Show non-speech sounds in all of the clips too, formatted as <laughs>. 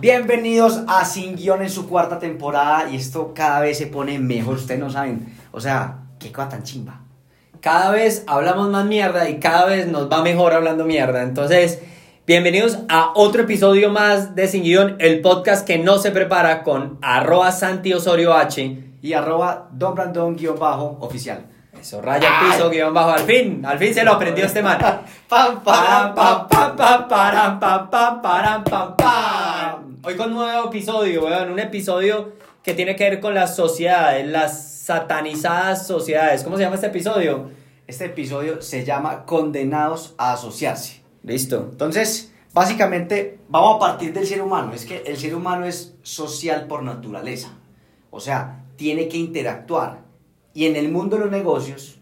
Bienvenidos a Sin Guión en su cuarta temporada y esto cada vez se pone mejor, ustedes no saben. O sea, qué cosa tan chimba. Cada vez hablamos más mierda y cada vez nos va mejor hablando mierda. Entonces, bienvenidos a otro episodio más de Sin Guión, el podcast que no se prepara con arroba Santi Osorio H. Y arroba Don Brandon guion bajo oficial. Eso, raya el piso, guion bajo, al fin, al fin se lo aprendió este man. Pam, Pam, pam, pam, pam, param, pam, pam, param, pam, pam. Hoy con un nuevo episodio, weón, un episodio que tiene que ver con las sociedades, las satanizadas sociedades. ¿Cómo se llama este episodio? Este episodio se llama Condenados a asociarse. Listo. Entonces, básicamente, vamos a partir del ser humano. Es que el ser humano es social por naturaleza. O sea, tiene que interactuar. Y en el mundo de los negocios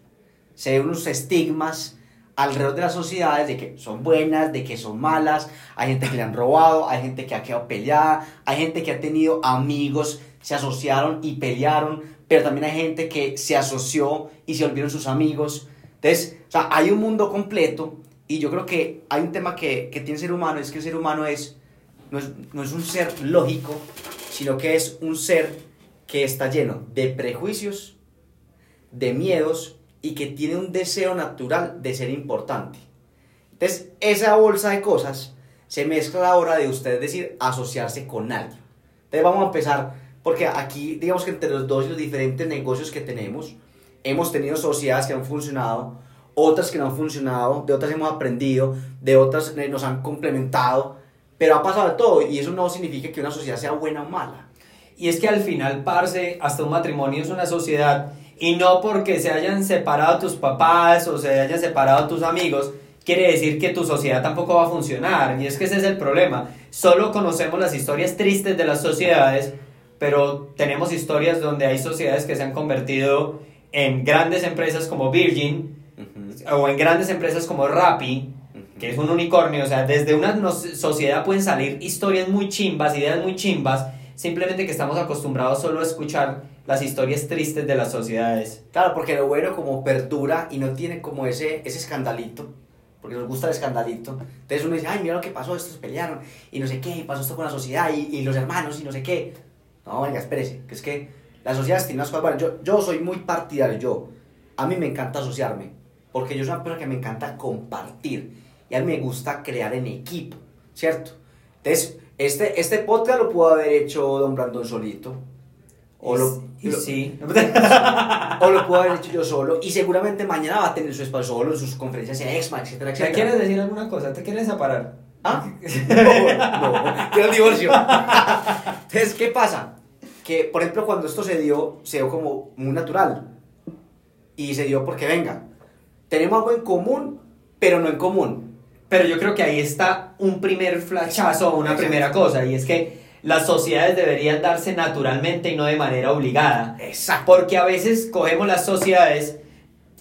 se ven unos estigmas alrededor de las sociedades de que son buenas, de que son malas. Hay gente que le han robado, hay gente que ha quedado peleada, hay gente que ha tenido amigos, se asociaron y pelearon, pero también hay gente que se asoció y se volvieron sus amigos. Entonces, o sea, hay un mundo completo y yo creo que hay un tema que, que tiene el ser humano, es que el ser humano es no, es, no es un ser lógico, sino que es un ser que está lleno de prejuicios, de miedos y que tiene un deseo natural de ser importante. Entonces, esa bolsa de cosas se mezcla a la hora de usted decir asociarse con alguien. Entonces, vamos a empezar, porque aquí, digamos que entre los dos y los diferentes negocios que tenemos, hemos tenido sociedades que han funcionado, otras que no han funcionado, de otras hemos aprendido, de otras eh, nos han complementado, pero ha pasado de todo y eso no significa que una sociedad sea buena o mala. Y es que al final, parce, hasta un matrimonio es una sociedad. Y no porque se hayan separado tus papás o se hayan separado tus amigos, quiere decir que tu sociedad tampoco va a funcionar. Y es que ese es el problema. Solo conocemos las historias tristes de las sociedades, pero tenemos historias donde hay sociedades que se han convertido en grandes empresas como Virgin o en grandes empresas como Rappi, que es un unicornio. O sea, desde una no- sociedad pueden salir historias muy chimbas, ideas muy chimbas, simplemente que estamos acostumbrados solo a escuchar las historias tristes de las sociedades. Claro, porque lo bueno como perdura y no tiene como ese, ese escandalito, porque nos gusta el escandalito. Entonces uno dice, ay, mira lo que pasó, estos pelearon, y no sé qué, pasó esto con la sociedad, y, y los hermanos, y no sé qué. No, venga, espérese, que es que las sociedades tienen unas cosas buenas. Yo, yo soy muy partidario, yo, a mí me encanta asociarme, porque yo soy una persona que me encanta compartir, y a mí me gusta crear en equipo, ¿cierto? Entonces, este, este podcast lo pudo haber hecho Don Brandon solito, o lo, Y lo- sí. <laughs> o lo puedo haber hecho yo solo y seguramente mañana va a tener su espacio solo en sus conferencias en EXMA, etcétera, ¿Te etcétera. quieres decir alguna cosa? ¿Te quieres separar? ¿Ah? <laughs> No, no, quiero divorcio. Entonces, ¿qué pasa? Que, por ejemplo, cuando esto se dio, se dio como muy natural. Y se dio porque, venga, tenemos algo en común, pero no en común. Pero yo creo que ahí está un primer flachazo una primera cosa, y es que las sociedades deberían darse naturalmente y no de manera obligada. Exacto. Porque a veces cogemos las sociedades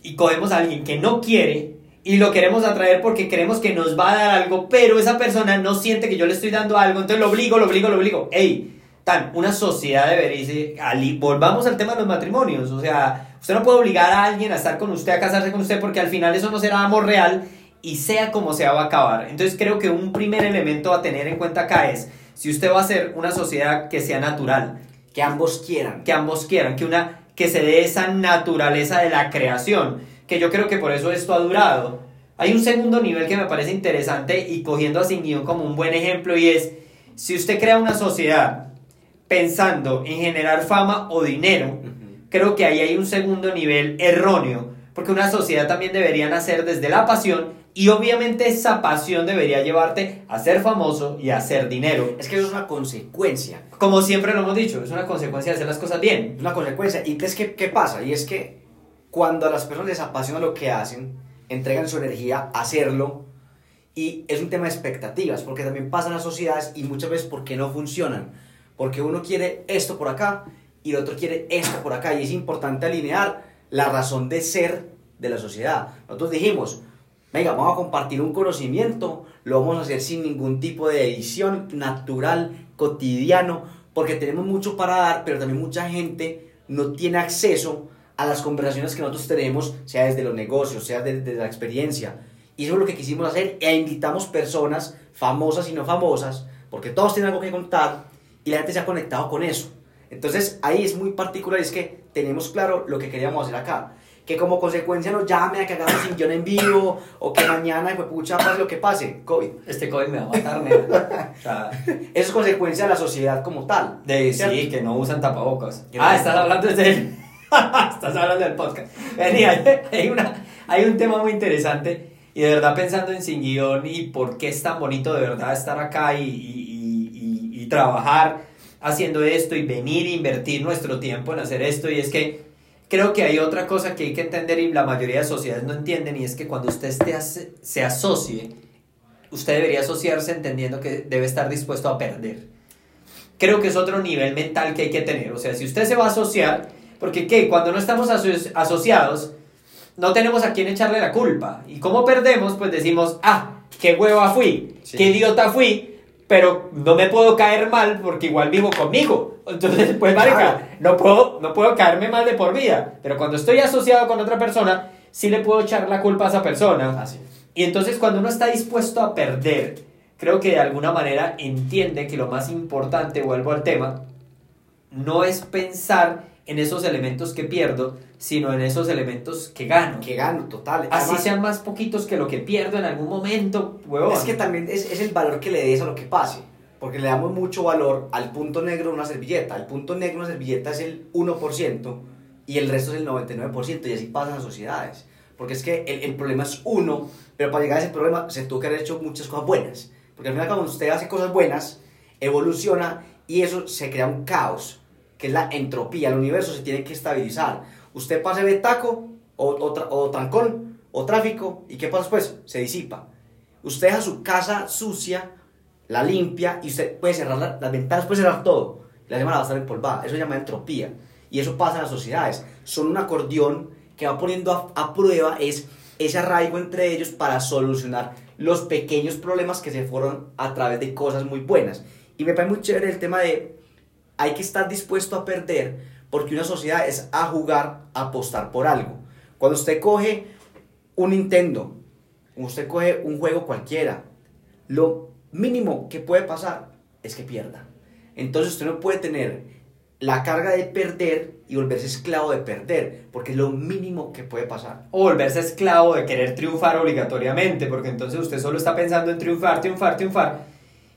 y cogemos a alguien que no quiere y lo queremos atraer porque creemos que nos va a dar algo, pero esa persona no siente que yo le estoy dando algo, entonces lo obligo, lo obligo, lo obligo. Ey, tan, una sociedad debería ali- volvamos al tema de los matrimonios, o sea, usted no puede obligar a alguien a estar con usted, a casarse con usted, porque al final eso no será amor real y sea como sea va a acabar. Entonces creo que un primer elemento a tener en cuenta acá es, si usted va a hacer una sociedad que sea natural, Que ambos quieran. que ambos quieran, que una que se dé esa naturaleza de la creación, que yo creo que por eso esto ha durado. Hay un segundo nivel que me parece interesante y cogiendo a Sin Guión como un buen ejemplo y es, si usted crea una sociedad pensando en generar fama o dinero, creo que ahí hay un segundo nivel erróneo, porque una sociedad también debería nacer desde la pasión y obviamente esa pasión debería llevarte a ser famoso y a hacer dinero. Es que eso es una consecuencia. Como siempre lo hemos dicho, es una consecuencia de hacer las cosas bien. Es una consecuencia. ¿Y entonces qué, qué pasa? Y es que cuando a las personas les apasiona lo que hacen, entregan su energía a hacerlo, y es un tema de expectativas, porque también pasan las sociedades y muchas veces porque no funcionan. Porque uno quiere esto por acá y el otro quiere esto por acá. Y es importante alinear la razón de ser de la sociedad. Nosotros dijimos, venga, vamos a compartir un conocimiento, lo vamos a hacer sin ningún tipo de edición, natural, cotidiano, porque tenemos mucho para dar, pero también mucha gente no tiene acceso a las conversaciones que nosotros tenemos, sea desde los negocios, sea desde la experiencia. Y eso es lo que quisimos hacer, e invitamos personas famosas y no famosas porque todos tienen algo que contar y la gente se ha conectado con eso. Entonces ahí es muy particular, es que tenemos claro lo que queríamos hacer acá. Que como consecuencia nos llame a que hagamos sin guion en vivo o que mañana, pues pucha, pase lo que pase, COVID. Este COVID me va a matar, nena. <laughs> O sea, Eso es consecuencia de la sociedad como tal. de ¿cierto? sí, que no usan tapabocas. Ah, no- estás hablando del... <laughs> estás hablando del podcast. Venía, hay, una, hay un tema muy interesante y de verdad pensando en Sin Guión y por qué es tan bonito de verdad estar acá y, y- y- y- y trabajar haciendo esto y venir e invertir nuestro tiempo en hacer esto y es que creo que hay otra cosa que hay que entender y la mayoría de sociedades no entienden y es que cuando usted esté se asocie, usted debería asociarse entendiendo que debe estar dispuesto a perder. Creo que es otro nivel mental que hay que tener. O sea, si usted se va a asociar, porque ¿qué? Cuando no estamos aso- asociados, no tenemos a quién echarle la culpa. Y como perdemos, pues decimos, ah, qué hueva fui, Sí. qué idiota fui, pero no me puedo caer mal porque igual vivo conmigo. Entonces, pues, marica, no puedo, no puedo caerme mal de por vida. Pero cuando estoy asociado con otra persona, sí le puedo echar la culpa a esa persona. Así. Y entonces cuando uno está dispuesto a perder, creo que de alguna manera entiende que lo más importante, vuelvo al tema, no es pensar en esos elementos que pierdo, sino en esos elementos que gano. Que gano, total. Así Además, sean más poquitos que lo que pierdo en algún momento, huevón. Es que también es, es el valor que le des a lo que pase. Porque le damos mucho valor al punto negro de una servilleta. El punto negro de una servilleta es el 1% y el resto es el 99%. Y así pasan las sociedades. Porque es que el, el problema es uno, pero para llegar a ese problema se tuvo que haber hecho muchas cosas buenas. Porque al final cuando usted hace cosas buenas, evoluciona y eso se crea un caos, que es la entropía. El universo se tiene que estabilizar. Usted pase de taco o, o, tra- o trancón o tráfico y ¿qué pasa después? Se disipa. Usted deja su casa sucia, la limpia y usted puede cerrar la- las ventanas, puede cerrar todo. La semana va a estar empolvada. Eso se llama entropía. Y eso pasa en las sociedades. Son un acordeón que va poniendo a, prueba es ese arraigo entre ellos para solucionar los pequeños problemas que se fueron a través de cosas muy buenas. Y me parece muy chévere el tema de hay que estar dispuesto a perder porque una sociedad es a jugar, a apostar por algo. Cuando usted coge un Nintendo, usted coge un juego cualquiera, lo mínimo que puede pasar es que pierda. Entonces usted no puede tener la carga de perder y volverse esclavo de perder, porque es lo mínimo que puede pasar. O volverse esclavo de querer triunfar obligatoriamente, porque entonces usted solo está pensando en triunfar, triunfar, triunfar,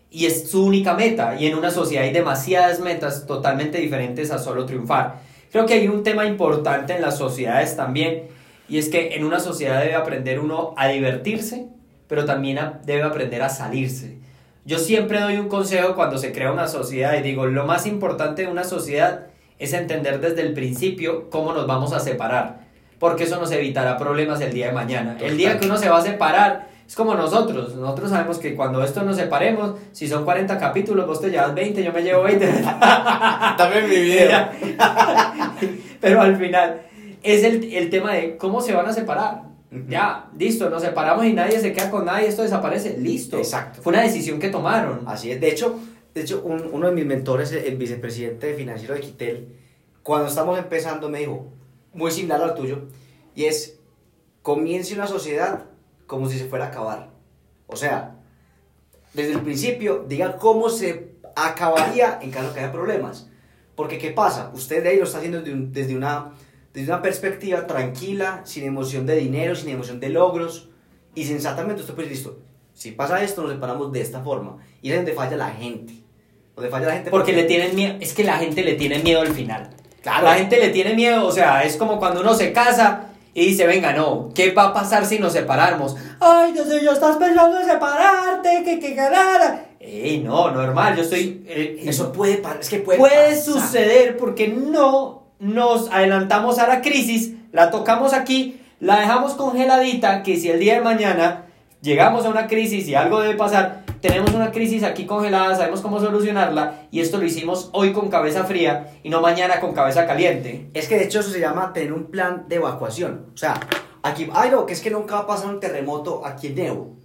y es su única meta, y en una sociedad hay demasiadas metas totalmente diferentes a solo triunfar. Creo que hay un tema importante en las sociedades también, y es que en una sociedad debe aprender uno a divertirse, pero también a- debe aprender a salirse. Yo siempre doy un consejo cuando se crea una sociedad y digo, lo más importante de una sociedad es entender desde el principio cómo nos vamos a separar, porque eso nos evitará problemas el día de mañana. El día que uno se va a separar es como nosotros, nosotros sabemos que cuando esto nos separemos, si son 40 capítulos, vos te llevas 20, yo me llevo 20. También <laughs> mi <laughs> Pero al final es el, el tema de cómo se van a separar. Ujú. Ya, listo, nos separamos y nadie se queda con nadie, esto desaparece, listo. Exacto. Fue una decisión que tomaron. Así es. De hecho, de hecho un- uno de mis mentores, el, el vicepresidente financiero de Quitel, cuando estamos empezando me dijo, muy similar al tuyo, y es, comience una sociedad como si se fuera a acabar. O sea, desde el principio, diga cómo se acabaría en caso que haya problemas. Porque, ¿qué pasa? Usted de ahí lo está haciendo desde, un- desde una, desde una perspectiva tranquila, sin emoción de dinero, sin emoción de logros, y sensatamente usted pues listo, si pasa esto, nos separamos de esta forma. Y es donde falla la gente. Donde falla la gente Porque le tienen miedo, es que la gente le tiene miedo al final. Claro. La gente le tiene miedo, o sea, es como cuando uno se casa y dice, venga, no, ¿qué va a pasar si nos separamos? Ay, Dios mío, estás pensando en separarte, que que ganara. Ey, no, normal, yo estoy... eh, Eso puede es que puede, puede pasar. suceder porque no nos adelantamos a la crisis, la tocamos aquí, la dejamos congeladita, que si el día de mañana llegamos a una crisis y algo debe pasar, tenemos una crisis aquí congelada, sabemos cómo solucionarla y esto lo hicimos hoy con cabeza fría y no mañana con cabeza caliente. Es que de hecho eso se llama tener un plan de evacuación. O sea, aquí, ay no, que es que nunca va a pasar un terremoto aquí en Evo.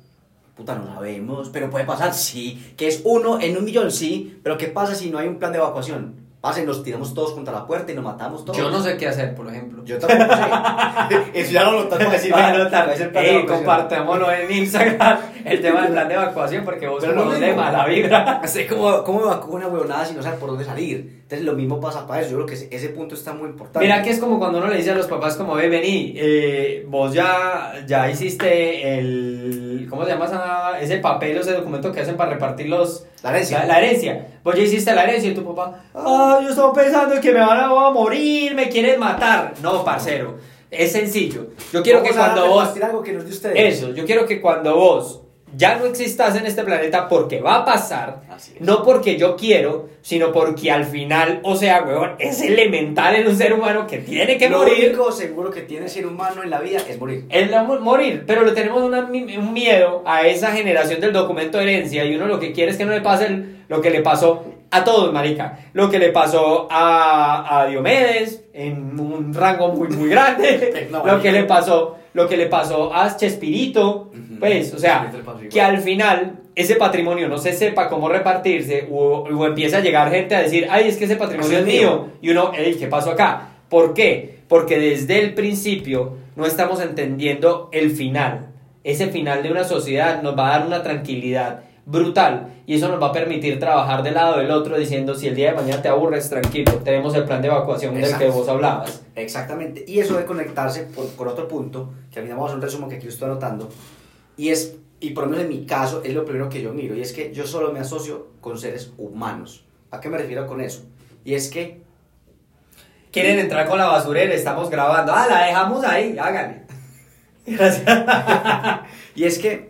Puta, no sabemos, pero puede pasar, sí. Que es uno en un millón, sí. Pero ¿qué pasa si no hay un plan de evacuación? Pase, nos tiramos todos contra la puerta y nos matamos todos. Yo no sé qué hacer, por ejemplo. Yo tampoco sé. <laughs> <laughs> Eso ya lo notas para decir, Va a "Vea, anotar. va a ser plan de Ey, evacuación". compartámoslo en Instagram, el tema del plan de evacuación, porque vos Pero lo de mismo. mala vibra. <laughs> Sé cómo, cómo evacúo una huevonada si no sabe por dónde salir. Entonces lo mismo pasa para eso. Yo creo que ese, punto está muy importante. Mira que es como cuando uno le dice a los papás como, ve, vení, eh, vos ya, ya hiciste el, ¿cómo se llama esa- ese papel o ese documento que hacen para repartir los, La herencia. La, la herencia. Vos ya hiciste la herencia y tu papá, ah, yo estaba pensando que me van a, voy a morir, me quieren matar. No, parcero, es sencillo. Yo quiero que Vamos cuando vos... algo que nos dio ustedes. Eso, yo quiero que cuando vos ya no existas en este planeta porque va a pasar, no porque yo quiero, sino porque al final, o sea, weón, es elemental en un ser humano que tiene que lo morir. único seguro que tiene ser humano en la vida es morir. Es la mo- morir, pero le tenemos una un miedo a esa generación del documento de herencia y uno lo que quiere es que no le pase el- lo que le pasó a todos, marica. Lo que le pasó a, a Diomedes en un rango muy, muy grande. <laughs> No, lo que le pasó, lo que le pasó a Chespirito. Ujú. Pues, o sea, que al final ese patrimonio no se sepa cómo repartirse o, o empieza a llegar gente a decir, ay, es que ese patrimonio es es mío. mío. Y uno, "Ey, ¿qué pasó acá? ¿Por qué? Porque desde el principio no estamos entendiendo el final. Ese final de una sociedad nos va a dar una tranquilidad brutal y eso nos va a permitir trabajar del lado del otro diciendo si el día de mañana te aburres, tranquilo, tenemos el plan de evacuación del que vos hablabas. Exactamente. Y eso de conectarse por, por otro punto, que al final vamos a un resumen que aquí lo estoy anotando, y es, y por lo menos en mi caso, es lo primero que yo miro, y es que yo solo me asocio con seres humanos. ¿A qué me refiero con eso? Y es que Quieren entrar con la basurera, estamos grabando. Ah, la dejamos ahí, háganle. Gracias. <laughs> Y es que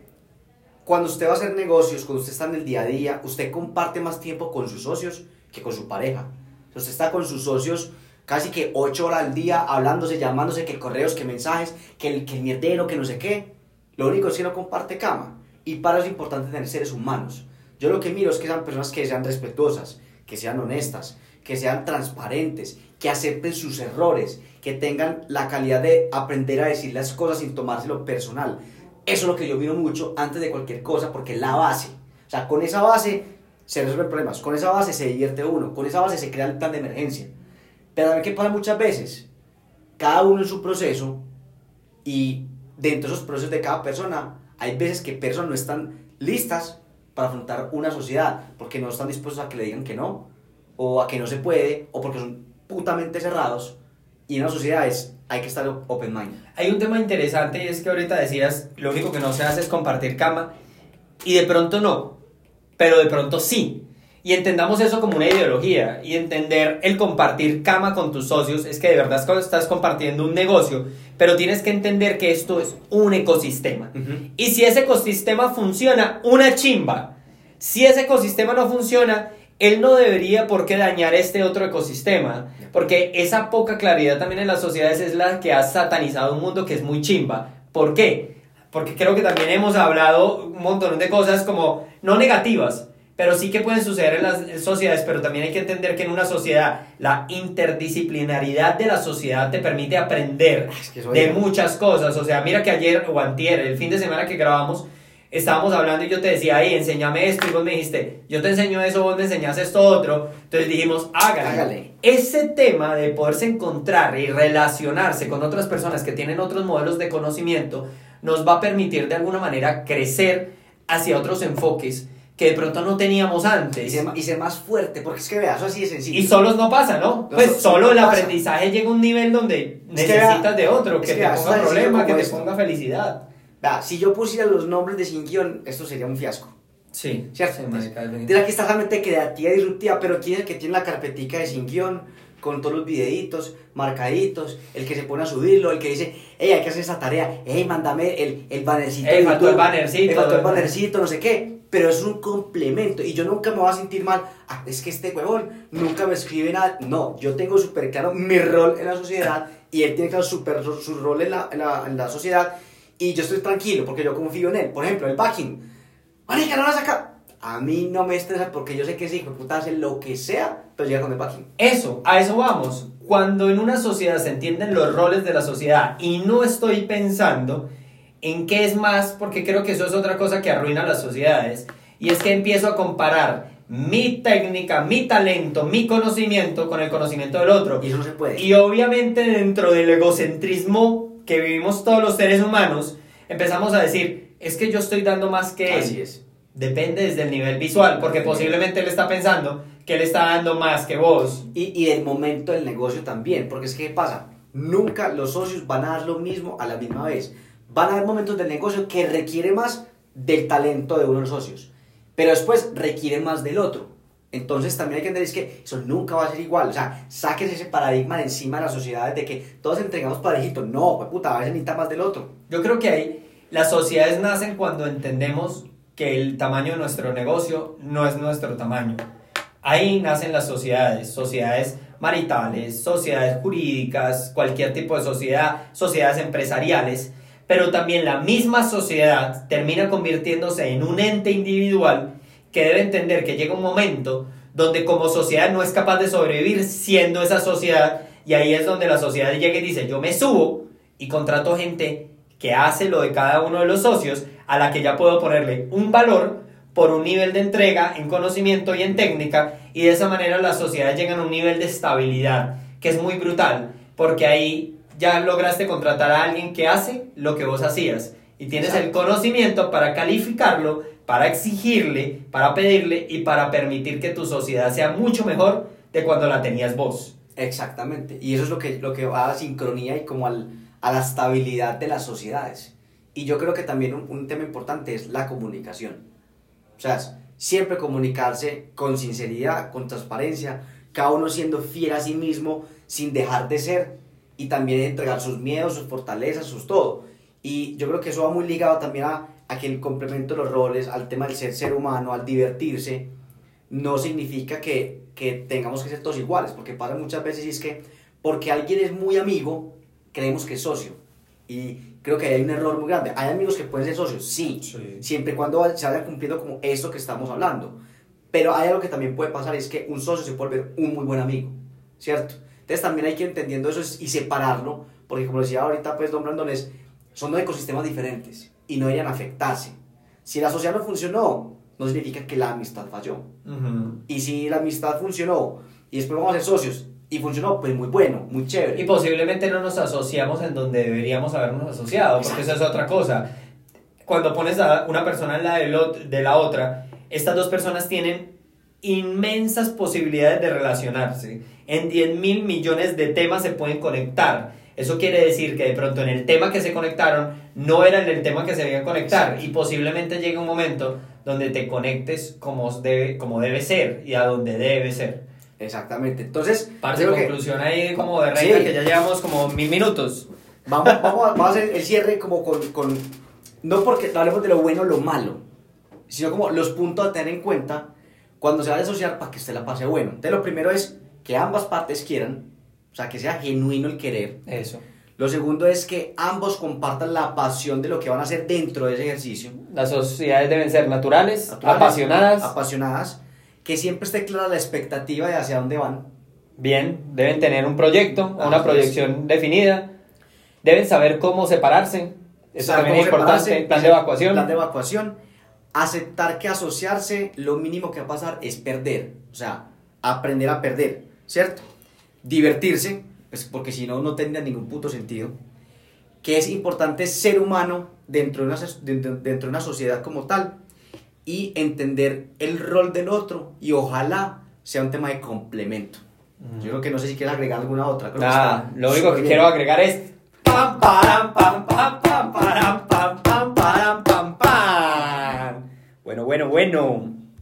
cuando usted va a hacer negocios, cuando usted está en el día a día, usted comparte más tiempo con sus socios que con su pareja. Usted está con sus socios casi que ocho horas al día, hablándose, llamándose, que correos, que mensajes, que el, que el mierdero, que no sé qué. Lo único es que no comparte cama. Y para eso es importante tener seres humanos. Yo lo que miro es que sean personas que sean respetuosas, que sean honestas, que sean transparentes, que acepten sus errores, que tengan la calidad de aprender a decir las cosas sin tomárselo personal. Eso es lo que yo miro mucho antes de cualquier cosa porque es la base. O sea, con esa base se resuelven problemas, con esa base se divierte uno, con esa base se crea el plan de emergencia. Pero ¿saben qué pasa muchas veces? Cada uno en su proceso y dentro de esos procesos de cada persona hay veces que personas no están listas para afrontar una sociedad porque no están dispuestos a que le digan que no o a que no se puede o porque son putamente cerrados y en una sociedad es, hay que estar open mind. Hay un tema interesante y es que ahorita decías, lo único que no se hace es compartir cama y de pronto no, pero de pronto sí. Y entendamos eso como una ideología y entender el compartir cama con tus socios es que de verdad estás compartiendo un negocio, pero tienes que entender que esto es un ecosistema. Y si ese ecosistema funciona, una chimba. Si ese ecosistema no funciona, él no debería por qué dañar este otro ecosistema. Porque esa poca claridad también en las sociedades es la que ha satanizado un mundo que es muy chimba. ¿Por qué? Porque creo que también hemos hablado un montón de cosas como no negativas, pero sí que pueden suceder en las sociedades, pero también hay que entender que en una sociedad la interdisciplinaridad de la sociedad te permite aprender Es que eso de muchas cosas. O sea, mira que ayer o antier, el fin de semana que grabamos, estábamos hablando y yo te decía, ahí, enséñame esto, y vos me dijiste, yo te enseño eso, vos me enseñas esto otro. Entonces dijimos, hágale. Hágale. Ese tema de poderse encontrar y relacionarse con otras personas que tienen otros modelos de conocimiento nos va a permitir de alguna manera crecer hacia otros enfoques que de pronto no teníamos Y antes. ser, ma- y ser más fuerte, porque es que vea, eso así de sencillo. Y solos no pasa, ¿no? No, Pues so- solo no el pasa. aprendizaje llega a un nivel donde Es que necesitas de otro, es que que te ponga es problema, que te esto. ponga felicidad. Vea, si yo pusiera los nombres de sin guion, esto sería un fiasco. Sí, ¿Cierto? sí, Tienes que estar realmente creativa y disruptiva, pero quién es el que tiene la carpetica de sin guion, con todos los videitos, marcaditos, el que se pone a subirlo, el que dice, hey, hay que hacer esa tarea, hey, mándame el, el bannercito. Ey, de faltó el bannercito, faltó el bannercito, no sé qué. Pero es un complemento y yo nunca me voy a sentir mal. Ah, es que este huevón nunca me escribe nada. No, yo tengo súper claro mi rol en la sociedad y él tiene claro súper su, su rol en la, en, la, en la sociedad y yo estoy tranquilo porque yo confío en él. Por ejemplo, el backing. Marica, no la saca. A mí no me estresa porque yo sé que ese hijo de puta hace lo que sea, pero llega con el backing. Eso, a eso vamos. Cuando en una sociedad se entienden los roles de la sociedad y no estoy pensando en qué es más, porque creo que eso es otra cosa que arruina las sociedades, y es que empiezo a comparar mi técnica, mi talento, mi conocimiento con el conocimiento del otro. Y eso no se puede. Y obviamente dentro del egocentrismo que vivimos todos los seres humanos, empezamos a decir, es que yo estoy dando más que él. Así es. Depende desde el nivel visual, porque posiblemente él está pensando que él está dando más que vos. Y, y del momento del negocio también, porque es que ¿qué pasa? Nunca los socios van a dar lo mismo a la misma vez. Van a haber momentos del negocio que requiere más del talento de uno de los socios, pero después requiere más del otro. Entonces también hay que entender que eso nunca va a ser igual. O sea, saques ese paradigma de encima de las sociedades de que todos entregamos parejitos. No, pues puta, a veces necesita más del otro. Yo creo que ahí las sociedades nacen cuando entendemos que el tamaño de nuestro negocio no es nuestro tamaño. Ahí nacen las sociedades, sociedades maritales, sociedades jurídicas, cualquier tipo de sociedad, sociedades empresariales, pero también la misma sociedad termina convirtiéndose en un ente individual que debe entender que llega un momento donde como sociedad no es capaz de sobrevivir siendo esa sociedad y ahí es donde la sociedad llega y dice yo me subo y contrato gente que hace lo de cada uno de los socios a la que ya puedo ponerle un valor por un nivel de entrega en conocimiento y en técnica y de esa manera las sociedades llegan a un nivel de estabilidad que es muy brutal porque ahí ya lograste contratar a alguien que hace lo que vos hacías y tienes el conocimiento para calificarlo, para exigirle, para pedirle y para permitir que tu sociedad sea mucho mejor de cuando la tenías vos. Exactamente. Y eso es lo que, lo que va a sincronía y como a la estabilidad de las sociedades. Y yo creo que también un, un tema importante es la comunicación. O sea, siempre comunicarse con sinceridad, con transparencia, cada uno siendo fiel a sí mismo, sin dejar de ser, y también entregar sus miedos, sus fortalezas, sus todo. Y yo creo que eso va muy ligado también a, a que el complemento de los roles, al tema del ser ser humano, al divertirse, no significa que, que tengamos que ser todos iguales, porque pasa muchas veces y es que porque alguien es muy amigo, creemos que es socio. Y creo que hay un error muy grande. Hay amigos que pueden ser socios, sí, Sí. siempre y cuando se vaya cumpliendo como esto que estamos hablando. Pero hay algo que también puede pasar, es que un socio se puede volver un muy buen amigo, ¿cierto? Entonces también hay que ir entendiendo eso y separarlo, porque como decía ahorita, pues, don Brandon, es, son dos ecosistemas diferentes y no deberían afectarse. Si la sociedad no funcionó, no significa que la amistad falló. Ujú. Y si la amistad funcionó y después vamos a ser socios y funcionó, pues muy bueno, muy chévere. Y posiblemente no nos asociamos en donde deberíamos habernos asociado, porque esa es otra cosa. Cuando pones a una persona en la de la otra, estas dos personas tienen inmensas posibilidades de relacionarse. En 10 mil millones de temas se pueden conectar. Eso quiere decir que de pronto en el tema que se conectaron no era en el tema que se debían conectar y posiblemente llegue un momento donde te conectes como debe, como debe ser y a donde debe ser. Exactamente. Entonces, creo que conclusión ahí como de reina Sí. que ya llevamos como mil minutos. vamos, vamos, a, vamos a hacer el cierre como con, con no porque hablemos de lo bueno o lo malo, sino como los puntos a tener en cuenta cuando se vaya a asociar para que usted la pase bueno. Entonces, lo primero es que ambas partes quieran, o sea, que sea genuino el querer. Eso. Lo segundo es que ambos compartan la pasión de lo que van a hacer dentro de ese ejercicio. Las sociedades deben ser naturales, Naturales, apasionadas. Apasionadas. Que siempre esté clara la expectativa de hacia dónde van. Bien, deben tener un proyecto, Así una proyección definida. Deben saber cómo separarse. Eso también es importante. Plan de evacuación. Plan de evacuación. Aceptar que asociarse, lo mínimo que va a pasar es perder. O sea, aprender a perder, ¿cierto? Divertirse, pues porque si no, no tendría ningún puto sentido. Que es importante ser humano dentro de una, dentro, de una sociedad como tal y entender el rol del otro y ojalá sea un tema de complemento. Yo creo que no sé si quieres agregar alguna otra. creo que Nada, está lo único que bien. quiero agregar es. Pam, param, pam, pam, pam, param, pam, pam, param, pam, pam. Bueno, bueno, bueno.